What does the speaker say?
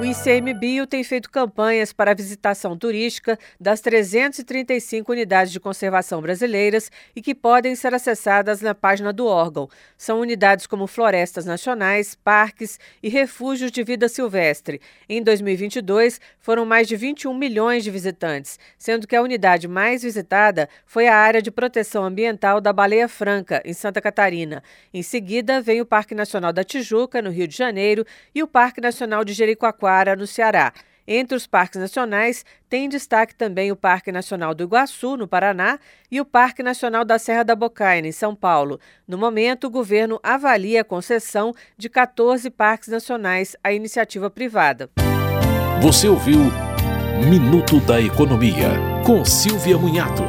O ICMBio tem feito campanhas para a visitação turística das 335 unidades de conservação brasileiras e que podem ser acessadas na página do órgão. São unidades como florestas nacionais, parques e refúgios de vida silvestre. Em 2022, foram mais de 21 milhões de visitantes, sendo que a unidade mais visitada foi a área de proteção ambiental da Baleia Franca, em Santa Catarina. Em seguida, vem o Parque Nacional da Tijuca, no Rio de Janeiro, e o Parque Nacional de Jericoacoara no Ceará. Entre os parques nacionais, tem destaque também o Parque Nacional do Iguaçu, no Paraná, e o Parque Nacional da Serra da Bocaina, em São Paulo. No momento, o governo avalia a concessão de 14 parques nacionais à iniciativa privada. Você ouviu Minuto da Economia, com Silvia Munhato.